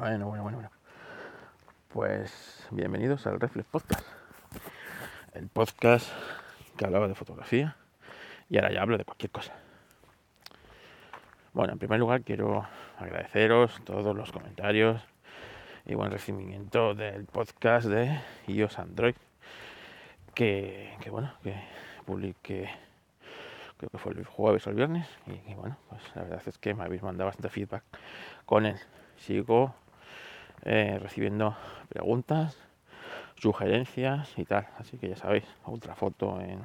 Bueno, bueno, bueno, bueno. Pues bienvenidos al Reflex Podcast. El podcast que hablaba de fotografía y ahora ya hablo de cualquier cosa. Bueno, en primer lugar quiero agradeceros todos los comentarios y buen recibimiento del podcast de iOS Android que, bueno, que publiqué creo que fue el jueves o el viernes y, bueno, pues la verdad es que me habéis mandado bastante feedback con él. Sigo eh, recibiendo preguntas, sugerencias y tal, así que ya sabéis, ultrafoto en,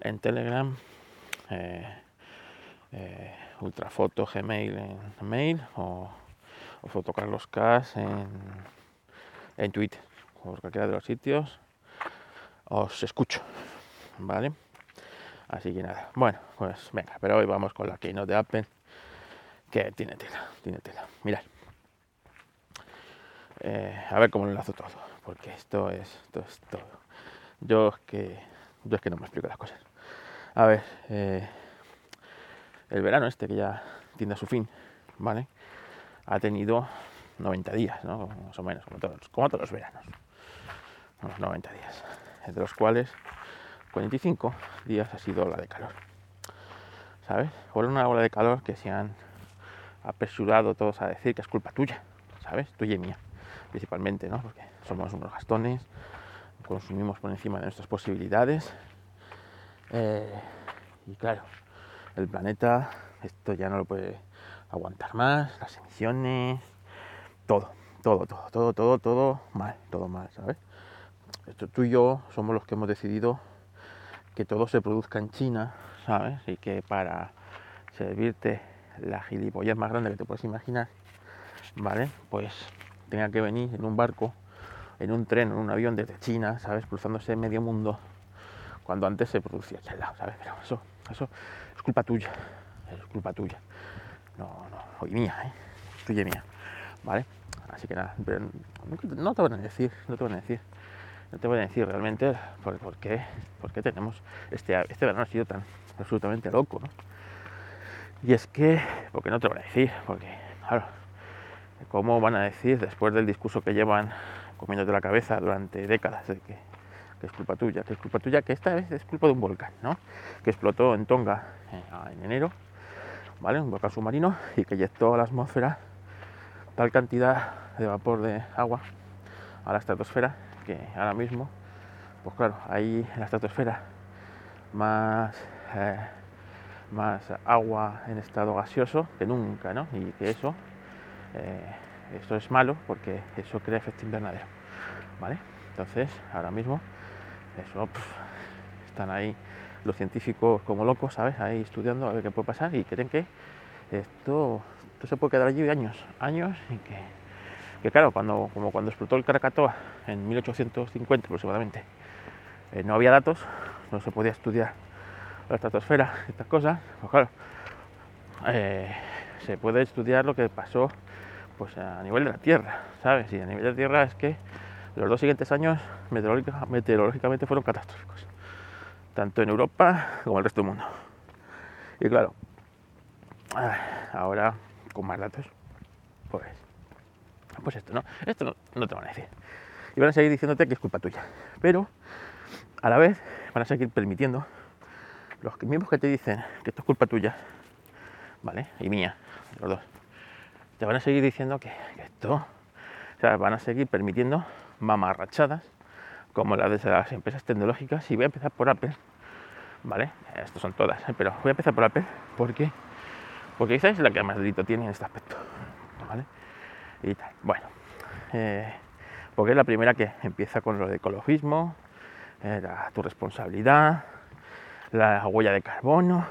en Telegram, eh, eh, ultrafoto Gmail en mail o, o foto Carlos Cas en, en Twitter, por cualquiera de los sitios os escucho, ¿vale? Así que nada, bueno, pues venga, pero hoy vamos con la keynote de Apple, que tiene tela, tiene tela. Mirad, eh, a ver cómo lo enlazo todo, porque esto es, esto es todo. Yo es que, yo es que no me explico las cosas. A ver, eh, el verano este que ya tiene a su fin, ¿vale? Ha tenido 90 días, ¿no? Más o menos, como todos, como todos los veranos. Unos 90 días, de los cuales 45 días ha sido ola de calor. ¿Sabes? Por una ola de calor que se han apresurado todos a decir que es culpa tuya, ¿sabes? Tuya y mía, principalmente, ¿no? Porque somos unos gastones, consumimos por encima de nuestras posibilidades. Eh, y claro, el planeta, esto ya no lo puede aguantar más, las emisiones, todo, todo, todo, todo, todo, todo mal, todo mal, ¿sabes? Esto tú y yo somos los que hemos decidido que todo se produzca en China, ¿sabes? Y que para servirte la gilipollez más grande que te puedes imaginar, ¿vale? Pues tenga que venir en un barco, en un tren, en un avión desde China, ¿sabes? Cruzándose medio mundo, cuando antes se producía aquí al ¿sabes? Pero eso, eso es culpa tuya, es culpa tuya. No, no, hoy mía, ¿eh? Tuya mía, ¿vale? Así que nada, no te van a decir, no te van a decir no te voy a decir realmente por, qué, por qué tenemos este, este verano ha sido tan absolutamente loco, ¿no? Y es que, porque no te voy a decir, porque, claro, ¿cómo van a decir después del discurso que llevan comiéndote la cabeza durante décadas de que, es culpa tuya, que es culpa tuya, que esta vez es culpa de un volcán, ¿no? Que explotó en Tonga en, en enero, ¿vale? Un volcán submarino y que inyectó a la atmósfera tal cantidad de vapor de agua a la estratosfera que ahora mismo, pues claro, hay en la estratosfera más, eh, más agua en estado gaseoso que nunca, ¿no? Y que eso, eh, eso es malo porque eso crea efecto invernadero, ¿vale? Entonces, ahora mismo, eso, están ahí los científicos como locos, ¿sabes? Ahí estudiando a ver qué puede pasar y creen que esto, esto se puede quedar allí años, años y que que claro, cuando, como cuando explotó el Krakatoa en 1850 aproximadamente, eh, no había datos, no se podía estudiar la estratosfera, estas cosas, pues claro, eh, se puede estudiar lo que pasó pues a nivel de la Tierra, ¿sabes? Y a nivel de la Tierra es que los dos siguientes años meteorológicamente fueron catastróficos, tanto en Europa como en el resto del mundo. Y claro, ahora con más datos, pues pues esto no, esto no, no, te van a decir. Y van a seguir diciéndote que es culpa tuya. Pero a la vez van a seguir permitiendo los mismos que te dicen que esto es culpa tuya, ¿vale? Y mía, los dos. Te van a seguir diciendo que, que esto, o sea, van a seguir permitiendo mamarrachadas como las de las empresas tecnológicas. Y voy a empezar por Apple, ¿vale? Estas son todas, ¿eh? pero voy a empezar por Apple porque, porque esa es la que más delito tiene en este aspecto, ¿vale? y tal. Bueno, eh, porque es la primera que empieza con lo de ecologismo, eh, la, tu responsabilidad, la huella de carbono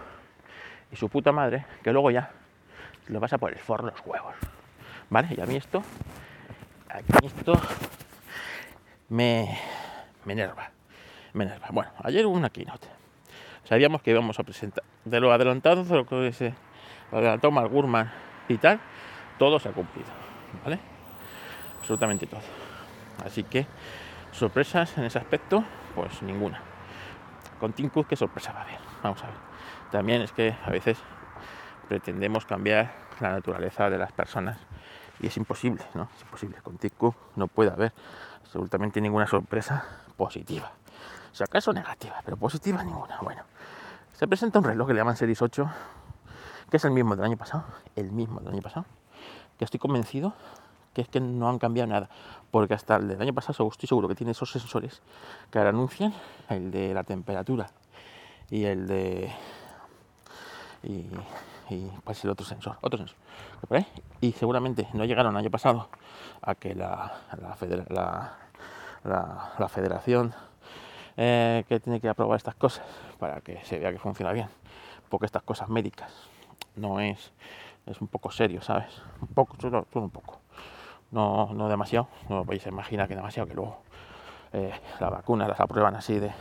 y su puta madre, que luego ya lo pasa por el forro los huevos. ¿Vale? Y a mí esto, a mí esto me, me enerva. Me enerva. Bueno, ayer hubo una keynote. Sabíamos que íbamos a presentar de lo adelantado, de lo que se adelantó Mark Gurman y tal, todo se ha cumplido. ¿vale? Absolutamente todo. Así que sorpresas en ese aspecto, pues ninguna. Con Tim Cook, ¿qué sorpresa va a haber? Vamos a ver. También es que a veces pretendemos cambiar la naturaleza de las personas Y es imposible, ¿no? Es imposible. Con TikTok no puede haber absolutamente ninguna sorpresa positiva. Si acaso negativa, pero positiva ninguna. Bueno, se presenta un reloj que le llaman Series 8, que es el mismo del año pasado, el mismo del año pasado, que estoy convencido que es que no han cambiado nada, porque hasta el del año pasado estoy seguro que tiene esos sensores que ahora anuncian, el de la temperatura y el de... y pues el otro sensor, otro sensor. Y seguramente no llegaron año pasado a que la, la, la, federación eh, que tiene que aprobar estas cosas para que se vea que funciona bien, porque estas cosas médicas no es, es un poco serio, ¿sabes? Un poco, solo, un poco. No, no demasiado, no podéis imaginar que demasiado, que luego eh, las vacunas las aprueban así de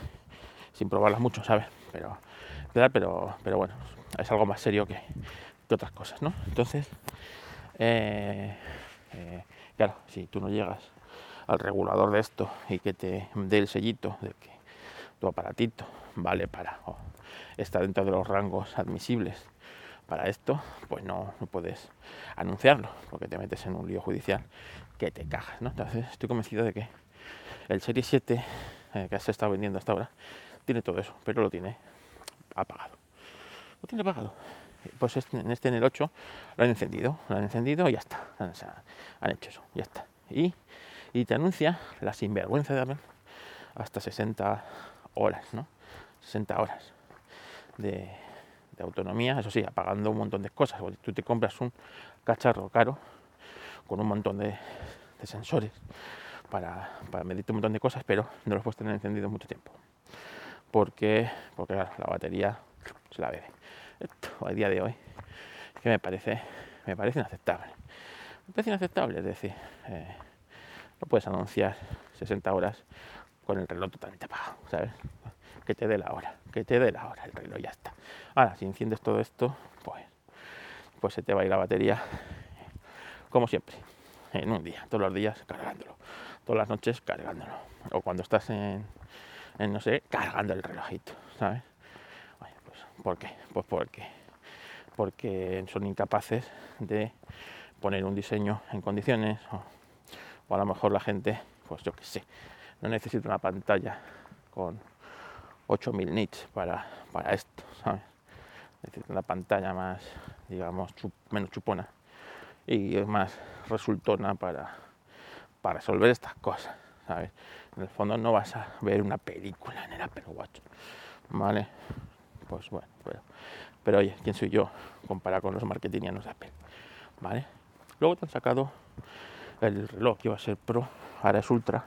sin probarlas mucho, ¿sabes? Pero, pero, pero bueno, es algo más serio que, otras cosas, ¿no? Entonces, eh, eh, claro, si tú no llegas al regulador de esto y que te dé el sellito de que tu aparatito vale para o está dentro de los rangos admisibles para esto, pues no, puedes anunciarlo, porque te metes en un lío judicial que te cajas, ¿no? Entonces estoy convencido de que el Serie 7 eh, que se está vendiendo hasta ahora tiene todo eso, pero lo tiene apagado. Lo tiene apagado. Pues este, en este en el 8 lo han encendido, lo han encendido y ya está. Han, hecho eso, ya está. Y, y te anuncia la sinvergüenza de Apple hasta 60 horas, ¿no? 60 horas de, autonomía, eso sí, apagando un montón de cosas. Tú te compras un cacharro caro con un montón de, sensores para, para, medirte un montón de cosas, pero no los puedes tener encendido mucho tiempo. Porque, porque la batería se la bebe. Esto, a día de hoy, que me parece, me parece inaceptable. Me parece inaceptable, es decir, eh, no puedes anunciar 60 horas con el reloj totalmente apagado, ¿sabes? Que te dé la hora, que te dé la hora, el reloj ya está. Ahora, si enciendes todo esto, pues, pues se te va a ir la batería, como siempre, en un día, todos los días cargándolo, todas las noches cargándolo, o cuando estás en, en no sé, cargando el relojito, ¿sabes? ¿Por qué? Pues porque, porque son incapaces de poner un diseño en condiciones o, a lo mejor la gente, pues yo qué sé, no necesita una pantalla con 8000 nits para, para esto, ¿sabes? Necesita una pantalla más, digamos, menos chupona y más resultona para, para resolver estas cosas, ¿sabes? En el fondo no vas a ver una película en el Apple Watch, ¿vale? Pues bueno, pero, oye, ¿quién soy yo comparado con los marketingianos de Apple? ¿Vale? Luego te han sacado el reloj que iba a ser Pro, ahora es Ultra,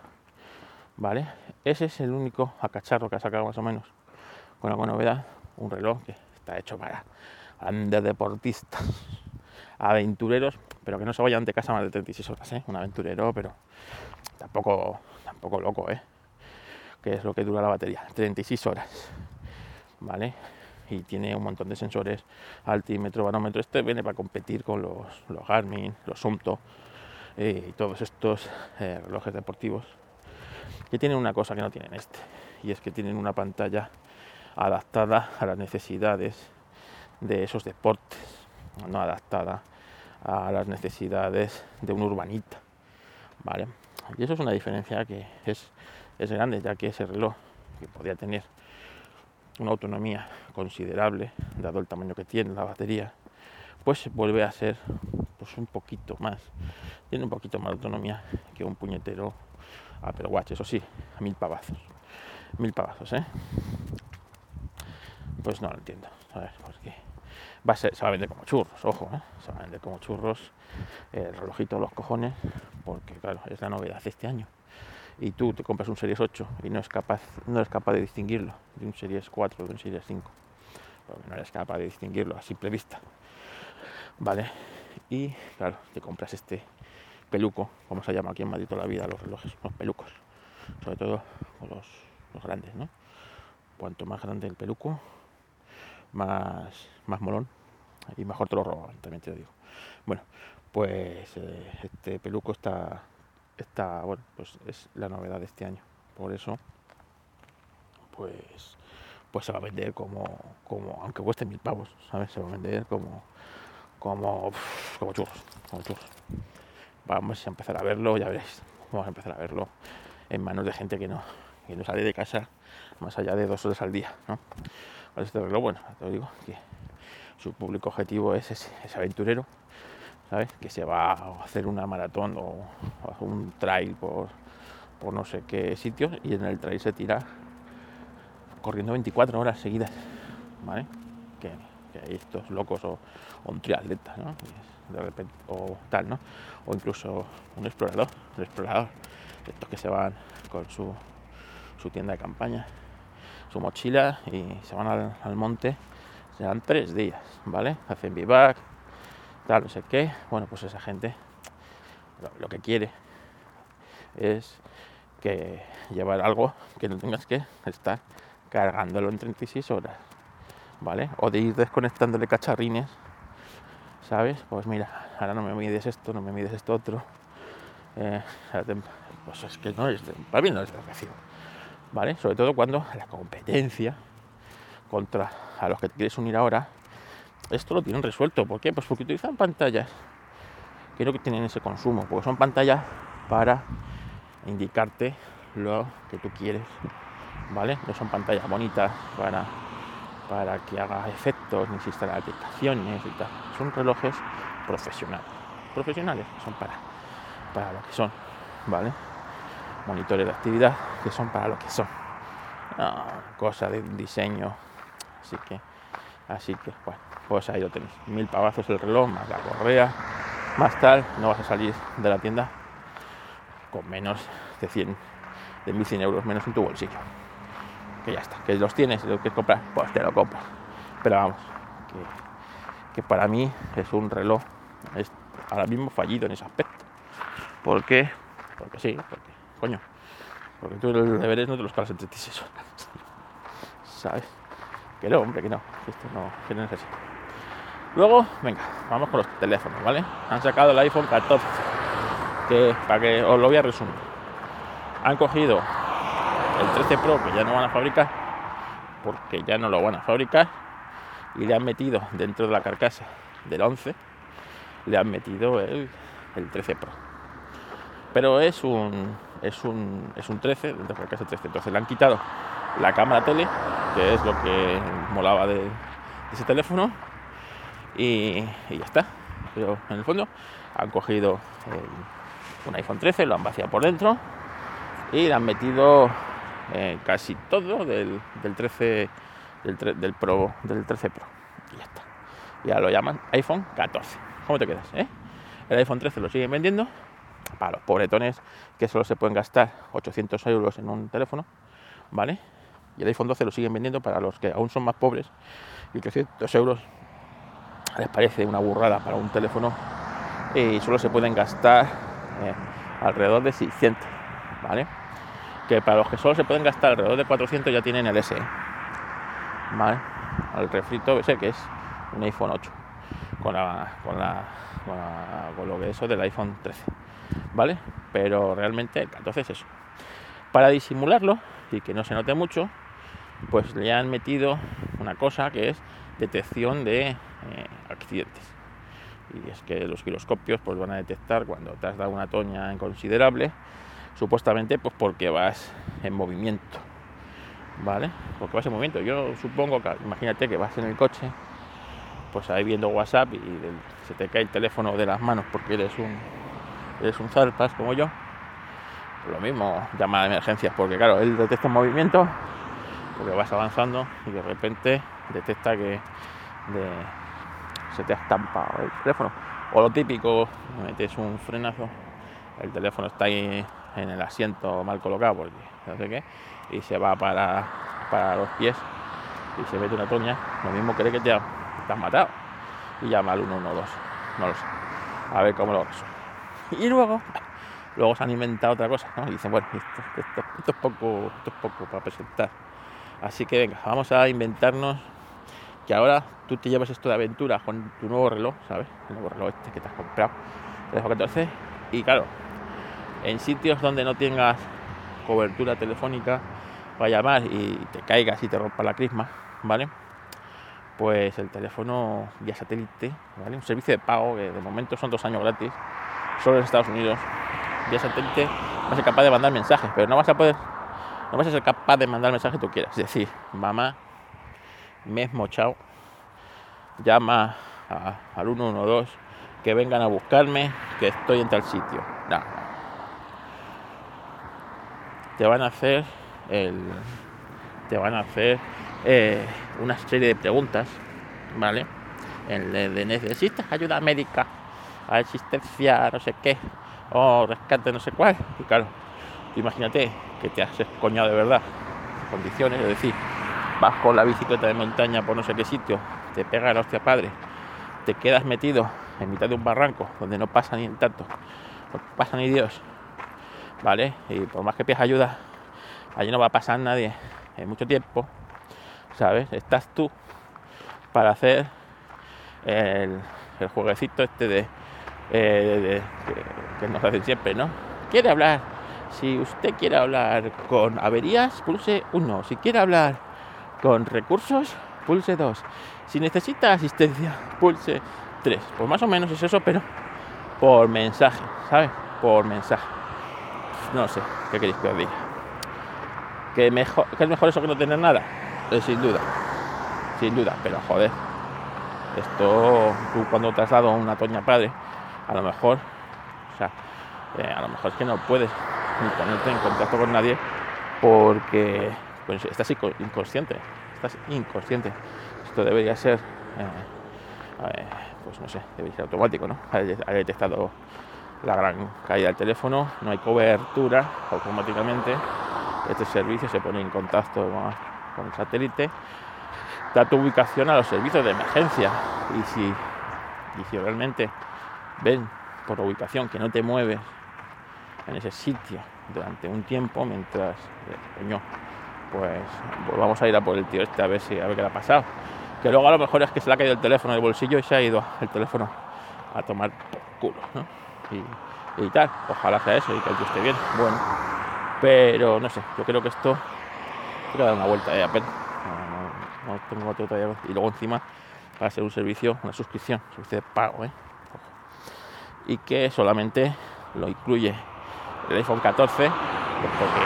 ¿vale? Ese es el único acacharro que ha sacado más o menos con alguna novedad, un reloj que está hecho para grandes deportistas, aventureros, pero que no se vayan de casa más de 36 horas, ¿eh? Un aventurero, pero tampoco, tampoco loco, ¿eh? Que es lo que dura la batería, 36 horas, ¿vale? Y tiene un montón de sensores, altímetro, barómetro. Este viene para competir con los, los Garmin, los Sumto eh, y todos estos eh, relojes deportivos que tienen una cosa que no tienen este y es que tienen una pantalla adaptada a las necesidades de esos deportes, no adaptada a las necesidades de un urbanita, ¿vale? Y eso es una diferencia que es, es grande, ya que ese reloj que podría tener una autonomía considerable, dado el tamaño que tiene la batería, pues vuelve a ser pues un poquito más, tiene un poquito más autonomía que un puñetero Apple Watch, eso sí, a mil pavazos, mil pavazos, ¿eh? Pues no lo entiendo, ¿sabes? Porque va a ser, se va a vender como churros, ojo, ¿eh? se va a vender como churros el relojito de los cojones, porque claro, es la novedad de este año y tú te compras un Series 8 y no, es capaz, no eres capaz de distinguirlo de un Series 4 o de un Series 5, porque no eres capaz de distinguirlo a simple vista, ¿vale? Y claro, te compras este peluco, como se llama aquí en Madrid toda la vida, los relojes, los pelucos, sobre todo los, los grandes, ¿no? Cuanto más grande el peluco, más, más molón y mejor te lo roban, también te lo digo. Bueno, pues eh, este peluco está esta, bueno, pues es la novedad de este año. Por eso, pues, pues se va a vender como, como aunque cueste mil pavos, ¿sabes? Se va a vender como, como, como churros, como churros. vamos a empezar a verlo, ya veréis, vamos a empezar a verlo en manos de gente que no, que no sale de casa más allá de dos horas al día, ¿no? este reloj, bueno, te digo que su público objetivo es ese, aventurero, ¿sabes? Que se va a hacer una maratón o, un trail por, por no sé qué sitio y en el trail se tira corriendo 24 horas seguidas, ¿vale? Que, hay estos locos o, un triatleta. De repente, o tal, ¿no? O incluso un explorador, un explorador, estos que se van con su, su tienda de campaña, su mochila y se van al, al monte se dan tres días, ¿vale? Hacen vivac, tal, no sé qué. Bueno, pues esa gente lo, que quiere es que llevar algo que no tengas que estar cargándolo en 36 horas, ¿vale? O de ir desconectándole cacharrines, ¿sabes? Pues mira, ahora no me mides esto, no me mides esto otro. Eh, pues es que no es, para mí no es educación, ¿vale? Sobre todo cuando la competencia contra a los que te quieres unir ahora, esto lo tienen resuelto. ¿Por qué? Pues porque utilizan pantallas que no tienen ese consumo, porque son pantallas para indicarte lo que tú quieres, ¿vale? No son pantallas bonitas para, para que haga efectos ni se instalen aplicaciones y tal. Son relojes profesionales, profesionales, son para, para lo que son, ¿vale? Monitores de actividad que son para lo que son. cosa de diseño Así que, así que, bueno, pues ahí lo tenéis. Mil pavazos el reloj, más la correa, más tal. No vas a salir de la tienda con menos de 100, de 1100 euros menos en tu bolsillo. Que ya está, que los tienes lo quieres comprar, pues te lo compras. Pero vamos, que, para mí es un reloj es ahora mismo fallido en ese aspecto. ¿Por qué? Porque sí, porque, coño, porque tú los deberes no te los paras en 36 horas. ¿Sabes? Que hombre, que no. esto no, es así. Luego, venga, vamos con los teléfonos, ¿vale? Han sacado el iPhone 14, que para que os lo voy a resumir. Han cogido el 13 Pro, que ya no van a fabricar, porque ya no lo van a fabricar, y le han metido dentro de la carcasa del 11, le han metido el, el 13 Pro. Pero es un, es un, es un 13, dentro de la carcasa 13, entonces le han quitado la cámara tele, que es lo que molaba de, ese teléfono, y, ya está. Pero en el fondo han cogido un iPhone 13, lo han vaciado por dentro y le han metido eh, casi todo del, 13 del, Pro del 13 Pro y ya está. Ya lo llaman iPhone 14. ¿Cómo te quedas? Eh? El iPhone 13 lo siguen vendiendo para los pobretones que solo se pueden gastar 800 euros en un teléfono, ¿vale? Y el iPhone 12 lo siguen vendiendo para los que aún son más pobres y 300 euros les parece una burrada para un teléfono y solo se pueden gastar eh, alrededor de 600, ¿vale? Que para los que solo se pueden gastar alrededor de 400 ya tienen el SE, ¿vale? El refrito ese que es un iPhone 8 con la, con lo que es eso del iPhone 13, ¿vale? Pero realmente el 14 es eso. Para disimularlo y que no se note mucho, pues le han metido una cosa que es detección de eh, accidentes. Y es que los giroscopios pues van a detectar cuando te has dado una toña inconsiderable, supuestamente pues porque vas en movimiento. ¿Vale? Porque vas en movimiento. Yo supongo que, imagínate que vas en el coche, pues ahí viendo WhatsApp y se te cae el teléfono de las manos porque eres un, eres un zarpas como yo. Lo mismo, llama a emergencias, porque claro, él detecta movimiento porque vas avanzando y de repente detecta que se te ha estampado el teléfono. O lo típico, metes un frenazo, el teléfono está ahí en el asiento mal colocado porque no sé qué, y se va para, para los pies y se mete una toña, lo mismo cree que te, has matado y llama al 112, no lo sé, a ver cómo lo resuelve. Y luego, luego se han inventado otra cosa, ¿no? Y dicen, bueno, esto es poco, esto es poco para presentar Así que venga, vamos a inventarnos que ahora tú te llevas esto de aventura con tu nuevo reloj, ¿sabes? El nuevo reloj este que te has comprado, el 14. Y claro, en sitios donde no tengas cobertura telefónica para llamar y te caigas y te rompa la crisma, ¿vale? Pues el teléfono vía satélite, ¿vale? Un servicio de pago que de momento son dos años gratis, solo en Estados Unidos, vía satélite vas a ser capaz de mandar mensajes, pero no vas a poder, no vas a ser capaz de mandar mensajes que tú quieras. Es decir, mamá, me he mochado, llama al 112 que vengan a buscarme, que estoy en tal sitio. Te van a hacer el, te van a hacer eh, una serie de preguntas, ¿vale? El de, necesitas ayuda médica, asistencia, no sé qué, o rescate, no sé cuál. Y claro, imagínate que te has escoñado de verdad, condiciones, es decir, vas con la bicicleta de montaña por no sé qué sitio, te pega la hostia padre, te quedas metido en mitad de un barranco donde no pasa ni tanto, no pasa ni Dios, ¿vale? Y por más que pidas ayuda, allí no va a pasar nadie en mucho tiempo, ¿sabes? Estás tú para hacer el, jueguecito este eh, de, que, nos hacen siempre, ¿no? Quiere hablar. Si usted quiere hablar con averías, pulse 1. Si quiere hablar con recursos, pulse 2. Si necesita asistencia, pulse 3. Pues más o menos es eso, pero por mensaje, ¿sabes? Por mensaje. No sé, ¿qué queréis que os diga? ¿Que, mejor, es mejor eso que no tener nada? Eh, sin duda, sin duda, pero joder, esto tú cuando te has dado una toña padre, a lo mejor, o sea, eh, a lo mejor es que no puedes ni ponerte en contacto con nadie porque pues, estás inconsciente, estás inconsciente. Esto debería ser, eh, pues no sé, debería ser automático, ¿no? Ha detectado la gran caída del teléfono, no hay cobertura automáticamente este servicio se pone en contacto con el satélite, da tu ubicación a los servicios de emergencia y si, si realmente ven por ubicación que no te mueves en ese sitio durante un tiempo mientras coño, pues, pues, vamos a ir a por el tío este a ver si a ver qué le ha pasado que luego a lo mejor es que se le ha caído el teléfono del bolsillo y se ha ido el teléfono a tomar culo ¿no? y, tal ojalá sea eso y que el tío esté bien bueno pero no sé, yo creo que esto voy a dar una vuelta de Apple. No, tengo otro todavía. Y luego encima va a ser un servicio, una suscripción, servicio de pago, ¿eh? Y que solamente lo incluye el iPhone 14, pues porque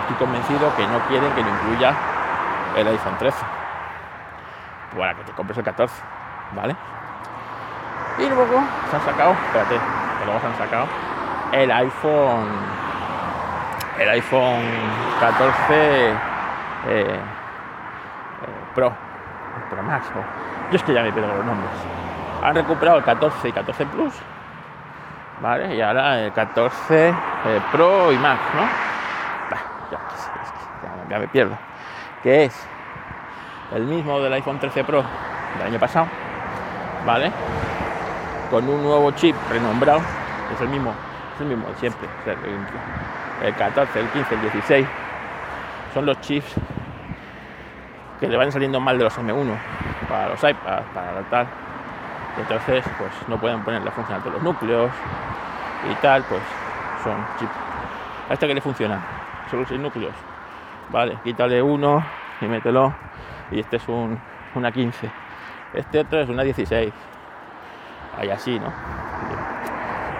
estoy convencido que no quieren que lo incluya el iPhone 13. Para que te compres el 14, ¿vale? Y luego se han sacado, espérate, que luego se han sacado el iPhone el iPhone 14 eh, eh, Pro, Pro Max. yo es que ya me pierdo los nombres. Han recuperado el 14 y 14 Plus, ¿vale? Y ahora el 14 eh, Pro y Max, ¿no? ya, me pierdo. Que es el mismo del iPhone 13 Pro del año pasado, ¿vale? Con un nuevo chip renombrado, es el mismo, es el mismo de siempre el 14, el 15, el 16, son los chips que le van saliendo mal de los M1 para los iPads, para tal. Entonces, pues no pueden ponerle a funcionar todos los núcleos y tal, pues son chips. A este que le funcionan, solo 6 núcleos. Vale, quítale uno y mételo. Y este es un, una 15. Este otro es una 16. Ahí así, ¿no?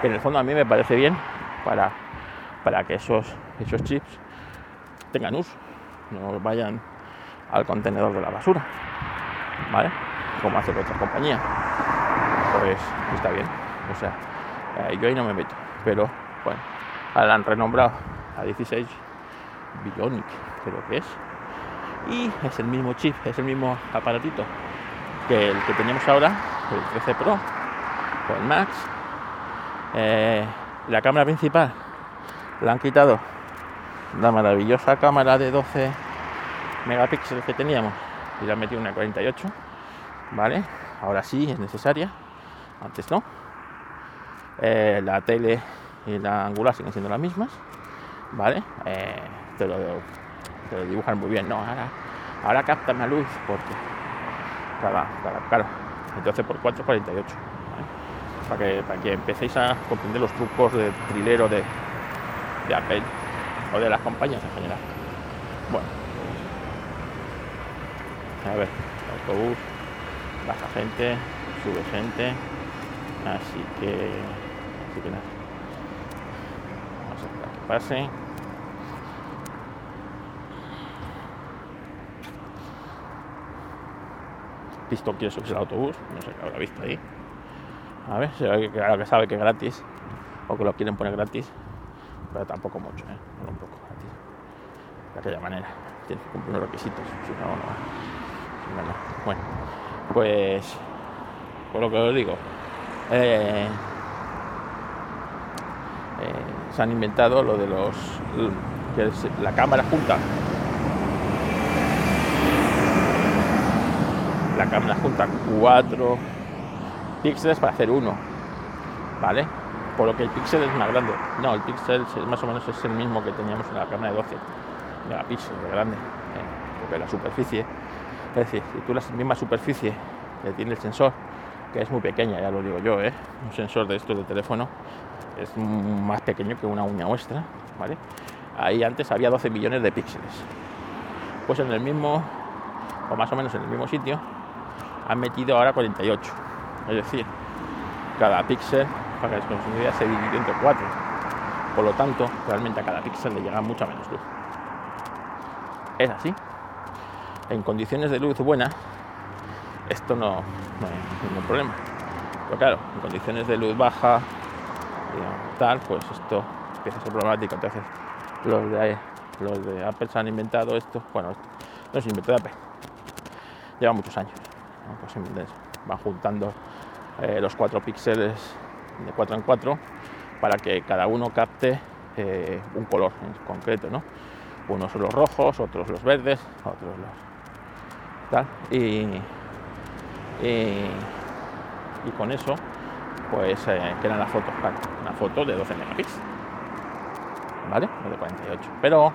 En el fondo a mí me parece bien para para que esos, esos chips tengan uso, no vayan al contenedor de la basura, ¿vale? Como hacen otras compañías. Pues está bien, o sea, eh, yo ahí no me meto, pero bueno, la han renombrado a 16 Bionic, creo que es, y es el mismo chip, es el mismo aparatito que el que teníamos ahora, el 13 Pro o el Max. Eh, la cámara principal le han quitado la maravillosa cámara de 12 megapíxeles que teníamos y le han metido una 48 vale ahora sí es necesaria antes no eh, la tele y la angular siguen siendo las mismas vale eh, te, lo, dibujan muy bien no ahora ahora capta más luz porque claro entonces por 4 48 para que para que empecéis a comprender los trucos de trilero de de Apple o de las compañías en general. Bueno, a ver, autobús, baja gente, sube gente, así que, así que nada. pase. Visto quiere subirse el autobús, no sé qué habrá visto ahí. A ver, será que, que sabe que es gratis o que lo quieren poner gratis, pero tampoco mucho, ¿eh? un poco gratis. De aquella manera, tienes que cumplir unos requisitos, si no, no. Bueno, pues por lo que os digo, eh, eh, se han inventado lo de los que es la cámara junta. La cámara junta cuatro píxeles para hacer uno vale por lo que el píxel es más grande. No el píxel más o menos es el mismo que teníamos en la cámara de 12 megapíxeles de grande eh, porque la superficie es decir si tú la misma superficie que tiene el sensor que es muy pequeña ya lo digo yo ¿eh? un sensor de estos de teléfono es más pequeño que una uña muestra, ¿vale? Ahí antes había 12 millones de píxeles. Pues en el mismo, o más o menos en el mismo sitio, han metido ahora 48. Es decir, cada píxel, para que se idea, se divide entre 4. Por lo tanto, realmente a cada píxel le llega mucha menos luz. Es así. En condiciones de luz buena, esto no, no hay ningún problema. Pero claro, en condiciones de luz baja, tal, pues esto empieza a ser problemático. Entonces, los de, los de Apple se han inventado esto. Bueno, no se inventó de Apple, lleva muchos años. Pues van juntando eh, los cuatro píxeles de 4 en 4 para que cada uno capte eh, un color en concreto, ¿no? Unos los rojos, otros los verdes, otros los tal. Y, y, con eso pues eh, que eran las fotos, una foto de 12 megapíxeles, ¿vale? No de 48, pero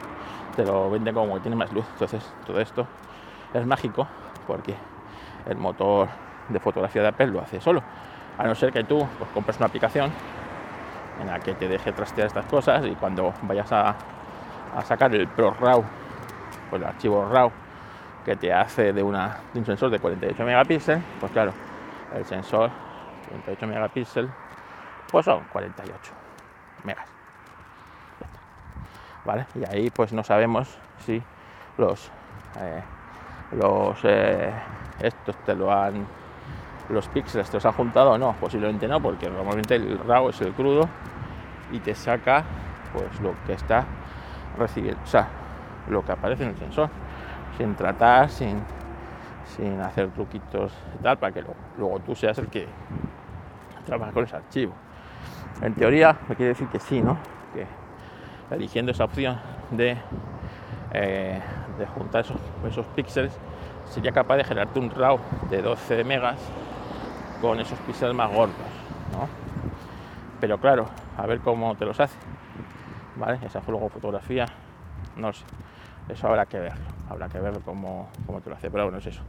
te lo venden como que tiene más luz, entonces todo esto es mágico porque el motor de fotografía de Apple lo hace solo, a no ser que tú pues, compres una aplicación en la que te deje trastear estas cosas y cuando vayas a, a sacar el Pro RAW, pues el archivo RAW que te hace de, un sensor de 48 megapíxeles, pues claro, el sensor 48 megapíxeles, pues son 48 megas. ¿Vale? Y ahí pues no sabemos si los eh, los eh, estos te lo han los píxeles te los han juntado o no, posiblemente no, porque normalmente el RAW es el crudo y te saca pues lo que está recibiendo, o sea, lo que aparece en el sensor, sin tratar, sin, sin hacer truquitos y tal, para que luego tú seas el que trabajar con ese archivo. En teoría, me quiere decir que sí, ¿no? Que eligiendo esa opción de, eh, de juntar esos, esos píxeles, sería capaz de generarte un RAW de 12 megas con esos píxeles más gordos, ¿no? Pero claro, a ver cómo te los hace, ¿vale? Esa luego fotografía, no sé, eso habrá que verlo, habrá que ver cómo, cómo te lo hace, pero bueno, es eso.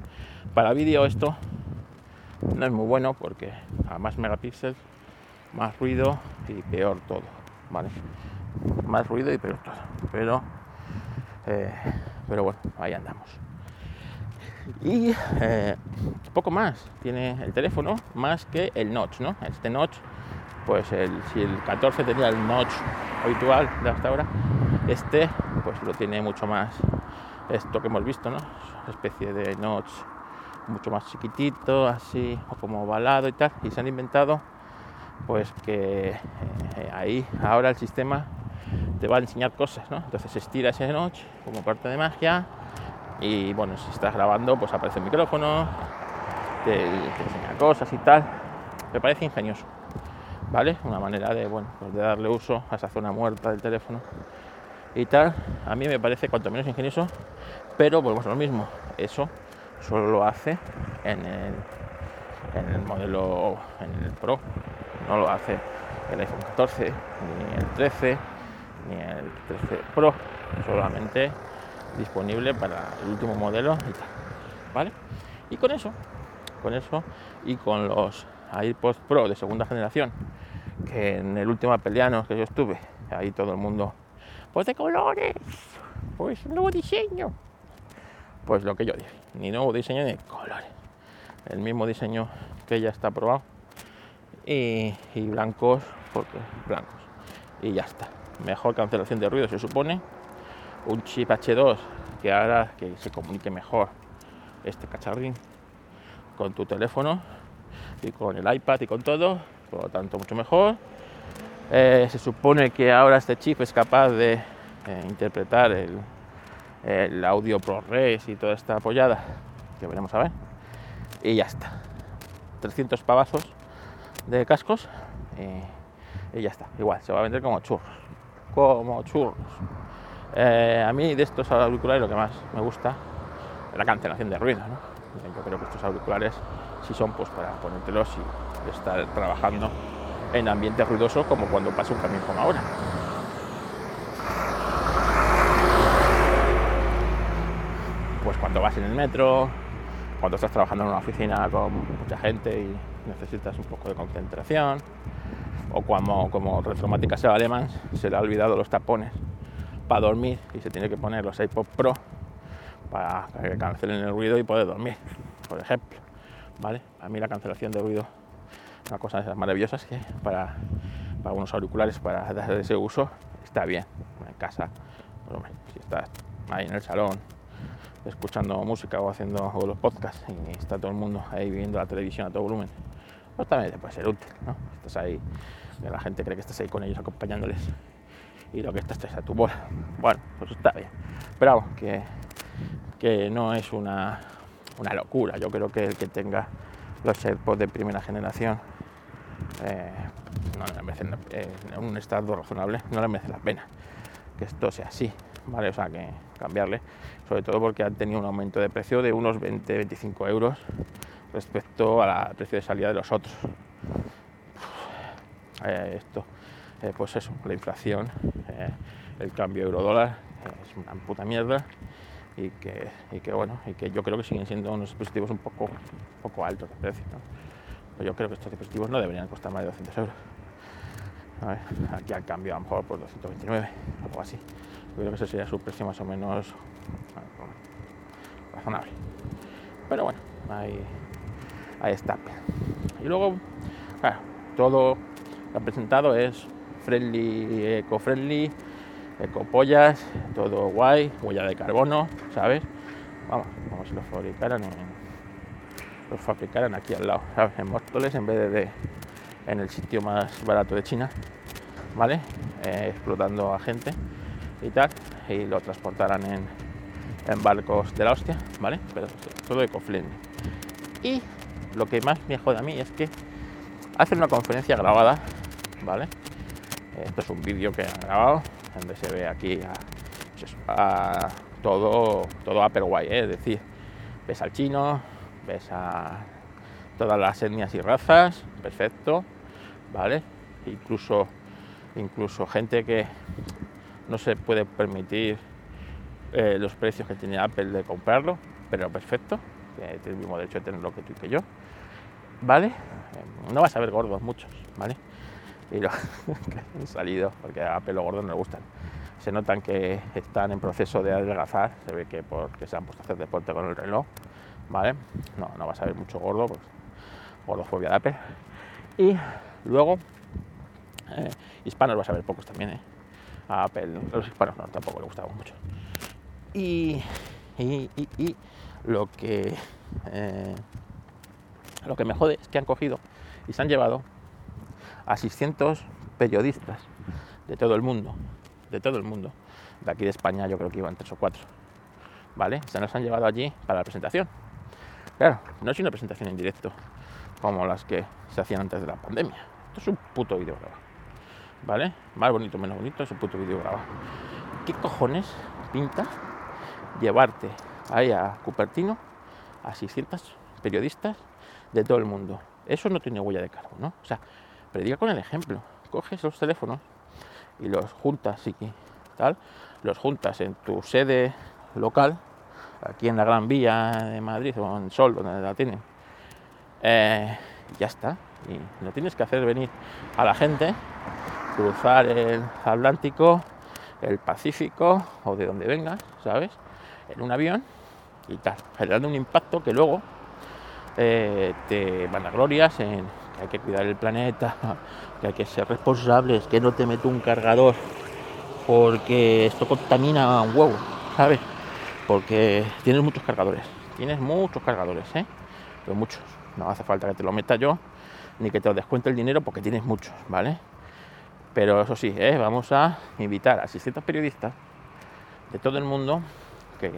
Para vídeo esto no es muy bueno porque a más megapíxeles, más ruido y peor todo, ¿vale? Más ruido y peor todo. Pero, eh, pero bueno, ahí andamos. Y eh, poco más tiene el teléfono, más que el notch, ¿no? Este notch, pues el, si el 14 tenía el notch habitual de hasta ahora, este pues lo tiene mucho más esto que hemos visto, ¿no? especie de notch mucho más chiquitito, así, o como ovalado y tal, y se han inventado pues que eh, ahí ahora el sistema te va a enseñar cosas, ¿no? Entonces estira ese notch como parte de magia y bueno, si estás grabando pues aparece el micrófono, te, enseña cosas y tal. Me parece ingenioso, ¿vale? Una manera de, bueno, pues de darle uso a esa zona muerta del teléfono y tal. A mí me parece cuanto menos ingenioso, pero pues lo mismo, eso solo lo hace en el, en el modelo, en el Pro, no lo hace el iPhone 14, ni el 13, ni el 13 Pro, solamente disponible para el último modelo y tal, ¿vale? Y con eso, con eso y con los iPods Pro de segunda generación, que en el último Apeliano que yo estuve, ahí todo el mundo, pues de colores, pues nuevo diseño, pues lo que yo dije, ni nuevo diseño ni colores. El mismo diseño que ya está probado. Y, blancos, porque blancos. Y ya está. mejor cancelación de ruido se supone, un chip H2 que hará que se comunique mejor este cacharrín con tu teléfono y con el iPad y con todo, por lo tanto mucho mejor. Eh, se supone que ahora este chip es capaz de eh, interpretar el, el audio ProRes y toda esta apoyada, que veremos a ver, y ya está. 300 pavazos de cascos y, ya está. Igual, se va a vender como churros, como churros. Eh, a mí de estos auriculares lo que más me gusta es la cancelación de ruido. Yo creo que estos auriculares sí son pues para ponértelos y estar trabajando en ambiente ruidoso como cuando pasa un camión como ahora. Pues cuando vas en el metro, cuando estás trabajando en una oficina con mucha gente y necesitas un poco de concentración, o cuando como Retromática se alemán se le ha olvidado los tapones para dormir y se tiene que poner los iPod Pro para que cancelen el ruido y poder dormir, por ejemplo. ¿Vale? A mí la cancelación de ruido una cosa de esas maravillosas que para, para unos auriculares para dar ese uso está bien. En casa, si estás ahí en el salón escuchando música o haciendo los podcasts y está todo el mundo ahí viendo la televisión a todo volumen, pues también te puede ser útil, ¿no? Estás ahí, la gente cree que estás ahí con ellos acompañándoles y lo que estás es a tu bola. Bueno, pues está bien. Pero vamos, que, que no es una, una locura. Yo creo que el que tenga los AirPods de primera generación eh, no le merece, eh, un estado razonable no le merece la pena que esto sea así, ¿vale? O sea, que cambiarle, sobre todo porque han tenido un aumento de precio de unos 20-25 euros respecto al precio de salida de los otros. Eh, esto, pues eso, la inflación, el cambio euro-dólar es una puta mierda y que, y que, bueno, y que yo creo que siguen siendo unos dispositivos un poco, un poco altos de precio. Pues yo creo que estos dispositivos no deberían costar más de 200 euros. aquí al cambio a lo mejor por 229, algo así. Yo creo que ese sería su precio más o menos razonable. Pero bueno, ahí, ahí está. Y luego, claro, todo lo presentado es friendly, eco-friendly, ecopollas, todo guay, huella de carbono, ¿sabes? Vamos, como si lo fabricaran en, los fabricaran aquí al lado, En Móstoles en vez de, en el sitio más barato de China, ¿vale? Eh, explotando a gente y tal, y lo transportaran en, en barcos de la hostia, ¿vale? Pero todo de friendly Y lo que más me jode a mí es que hacen una conferencia grabada, ¿vale? Esto es un vídeo que han grabado, donde se ve aquí a, todo, todo Apple Guay, ¿eh? es decir, ves al chino, ves a todas las etnias y razas, perfecto, ¿vale? Incluso, incluso gente que no se puede permitir eh, los precios que tiene Apple de comprarlo, pero perfecto, que tiene el mismo derecho de tenerlo que tú y que yo, ¿vale? No vas a ver gordos muchos, ¿vale? Y lo han salido, porque a Apple los gordos no le gustan. Se notan que están en proceso de adelgazar, se ve que porque se han puesto a hacer deporte con el reloj, No, no vas a ver mucho gordo, pues gordofobia de Apple. Y luego, eh, hispanos vas a ver pocos también, ¿eh? A Apple, los hispanos no, tampoco le gustaba mucho. Y, y, lo que eh, lo que me jode es que han cogido y se han llevado a 600 periodistas de todo el mundo, de todo el mundo. De aquí de España yo creo que iban tres o cuatro. ¿Vale? Se nos han llevado allí para la presentación. Claro, no es una presentación en directo como las que se hacían antes de la pandemia. Esto es un puto vídeo grabado. ¿Vale? Más bonito, menos bonito, es un puto vídeo grabado. ¿Qué cojones pinta llevarte ahí a Cupertino a 600 periodistas de todo el mundo? Eso no tiene huella de carbono, ¿no? O sea, predica con el ejemplo. Coges los teléfonos y los juntas y tal, los juntas en tu sede local aquí en la Gran Vía de Madrid o en Sol, donde la tienen. Eh, ya está. Y no tienes que hacer venir a la gente, cruzar el Atlántico, el Pacífico o de donde vengas, ¿sabes? En un avión y tal, generando un impacto que luego eh, te van a glorias en que hay que cuidar el planeta, que hay que ser responsables, que no te meto un cargador porque esto contamina un huevo, ¿sabes? Porque tienes muchos cargadores, tienes muchos cargadores, ¿eh? Pero muchos, no hace falta que te lo meta yo, ni que te lo descuente el dinero porque tienes muchos, ¿vale? Pero eso sí, ¿eh? vamos a invitar a 600 periodistas de todo el mundo eh,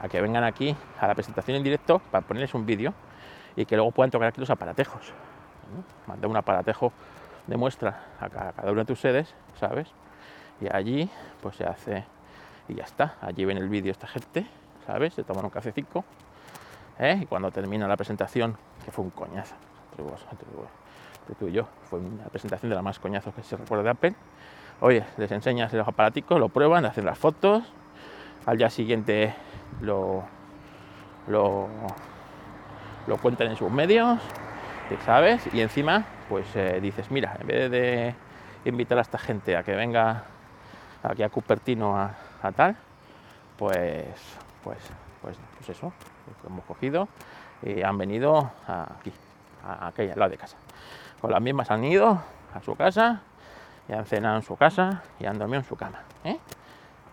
a que vengan aquí a la presentación en directo para ponerles un vídeo y que luego puedan tocar aquí los aparatejos. Mandar un aparatejo de muestra a cada una de tus sedes, ¿sabes? Y allí pues se hace y ya está. Allí ven el vídeo esta gente, ¿sabes? Se toman un cafecito ¿eh? y cuando termina la presentación, que fue un coñazo, entre tú y yo, fue una presentación de la más coñazo que se recuerda de Apple. Oye, les enseñas los aparaticos, lo prueban, hacen las fotos, al día siguiente lo, lo, lo cuentan en sus medios, ¿sabes? Y encima, pues eh, dices, mira, en vez de invitar a esta gente a que venga aquí a Cupertino a, tal, pues, pues, pues, pues eso, hemos cogido y han venido aquí, a aquella, al lado de casa. Con las mismas han ido a su casa y han cenado en su casa y han dormido en su cama. ¿Eh?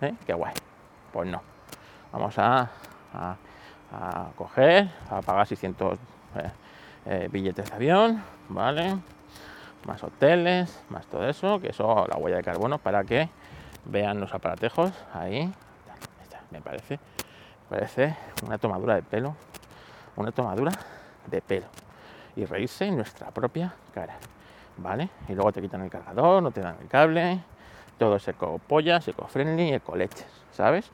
¿Eh? Qué guay. Pues no. Vamos a, a, coger, a pagar 600 eh, eh, billetes de avión, ¿vale? Más hoteles, más todo eso, que eso, la huella de carbono, para que vean los aparatejos ahí. Me parece, parece una tomadura de pelo, una tomadura de pelo. Y reírse en nuestra propia cara, ¿vale? Y luego te quitan el cargador, no te dan el cable, todo es eco-pollas, eco-friendly, eco-leches, ¿sabes?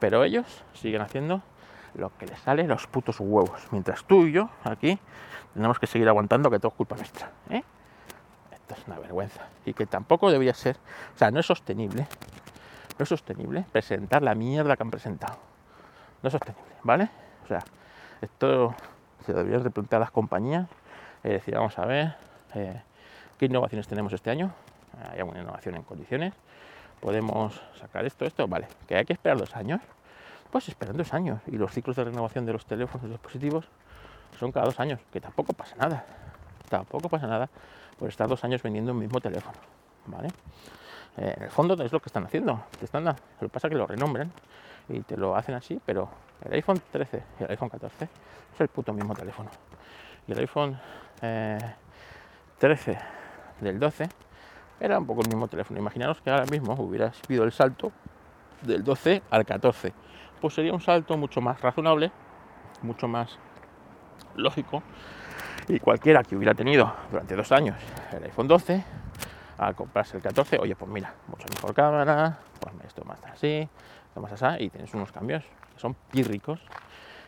Pero ellos siguen haciendo lo que les sale los putos huevos. Mientras tú y yo aquí tenemos que seguir aguantando que todo es culpa nuestra. ¿eh? Es una vergüenza. Y que tampoco debería ser, o sea, no es sostenible, no es sostenible presentar la mierda que han presentado. No es sostenible, ¿vale? O sea, esto se debería replantear las compañías y decir, vamos a ver, eh, ¿qué innovaciones tenemos este año? Hay alguna innovación en condiciones. Podemos sacar esto, esto, vale. Que hay que esperar dos años. Pues esperan dos años. Y los ciclos de renovación de los teléfonos y dispositivos son cada dos años, que tampoco pasa nada. Tampoco pasa nada por estar dos años vendiendo un mismo teléfono. ¿Vale? Eh, en el fondo es lo que están haciendo. Te están Lo que pasa es que lo renombran y te lo hacen así, pero el iPhone 13 y el iPhone 14 es el puto mismo teléfono. Y el iPhone 13 eh, del 12 era un poco el mismo teléfono. Imaginaros que ahora mismo hubiera sido el salto del 12 al 14 pues sería un salto mucho más razonable, mucho más lógico. Y cualquiera que hubiera tenido durante dos años el iPhone 12, al comprarse el 14, oye, pues mira, mucho mejor cámara, pues esto más así, esto más así, y tienes unos cambios que son pírricos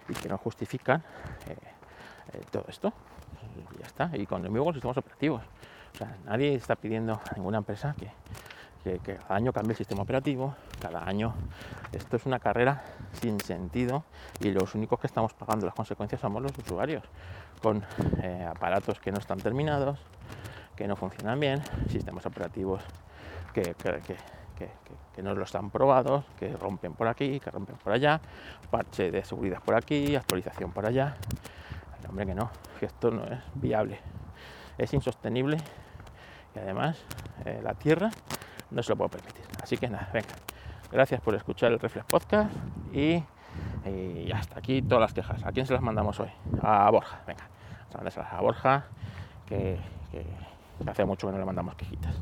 y que no justifican eh, eh, todo esto. Y ya está, y con el mismo sistemas operativos. O sea, nadie está pidiendo a ninguna empresa que, que, cada año cambie el sistema operativo, cada año. Esto es una carrera sin sentido y los únicos que estamos pagando las consecuencias somos los usuarios, con eh, aparatos que no están terminados, que no funcionan bien, sistemas operativos que, que, no lo están probados, que rompen por aquí, que rompen por allá, parche de seguridad por aquí, actualización por allá. hombre, que no, que esto no es viable, es insostenible y además eh, la Tierra no se lo puedo permitir. Así que nada, venga. Gracias por escuchar el Reflex Podcast y, hasta aquí todas las quejas. ¿A quién se las mandamos hoy? A Borja, venga. Vamos a a Borja, que hace mucho que no le mandamos quejitas.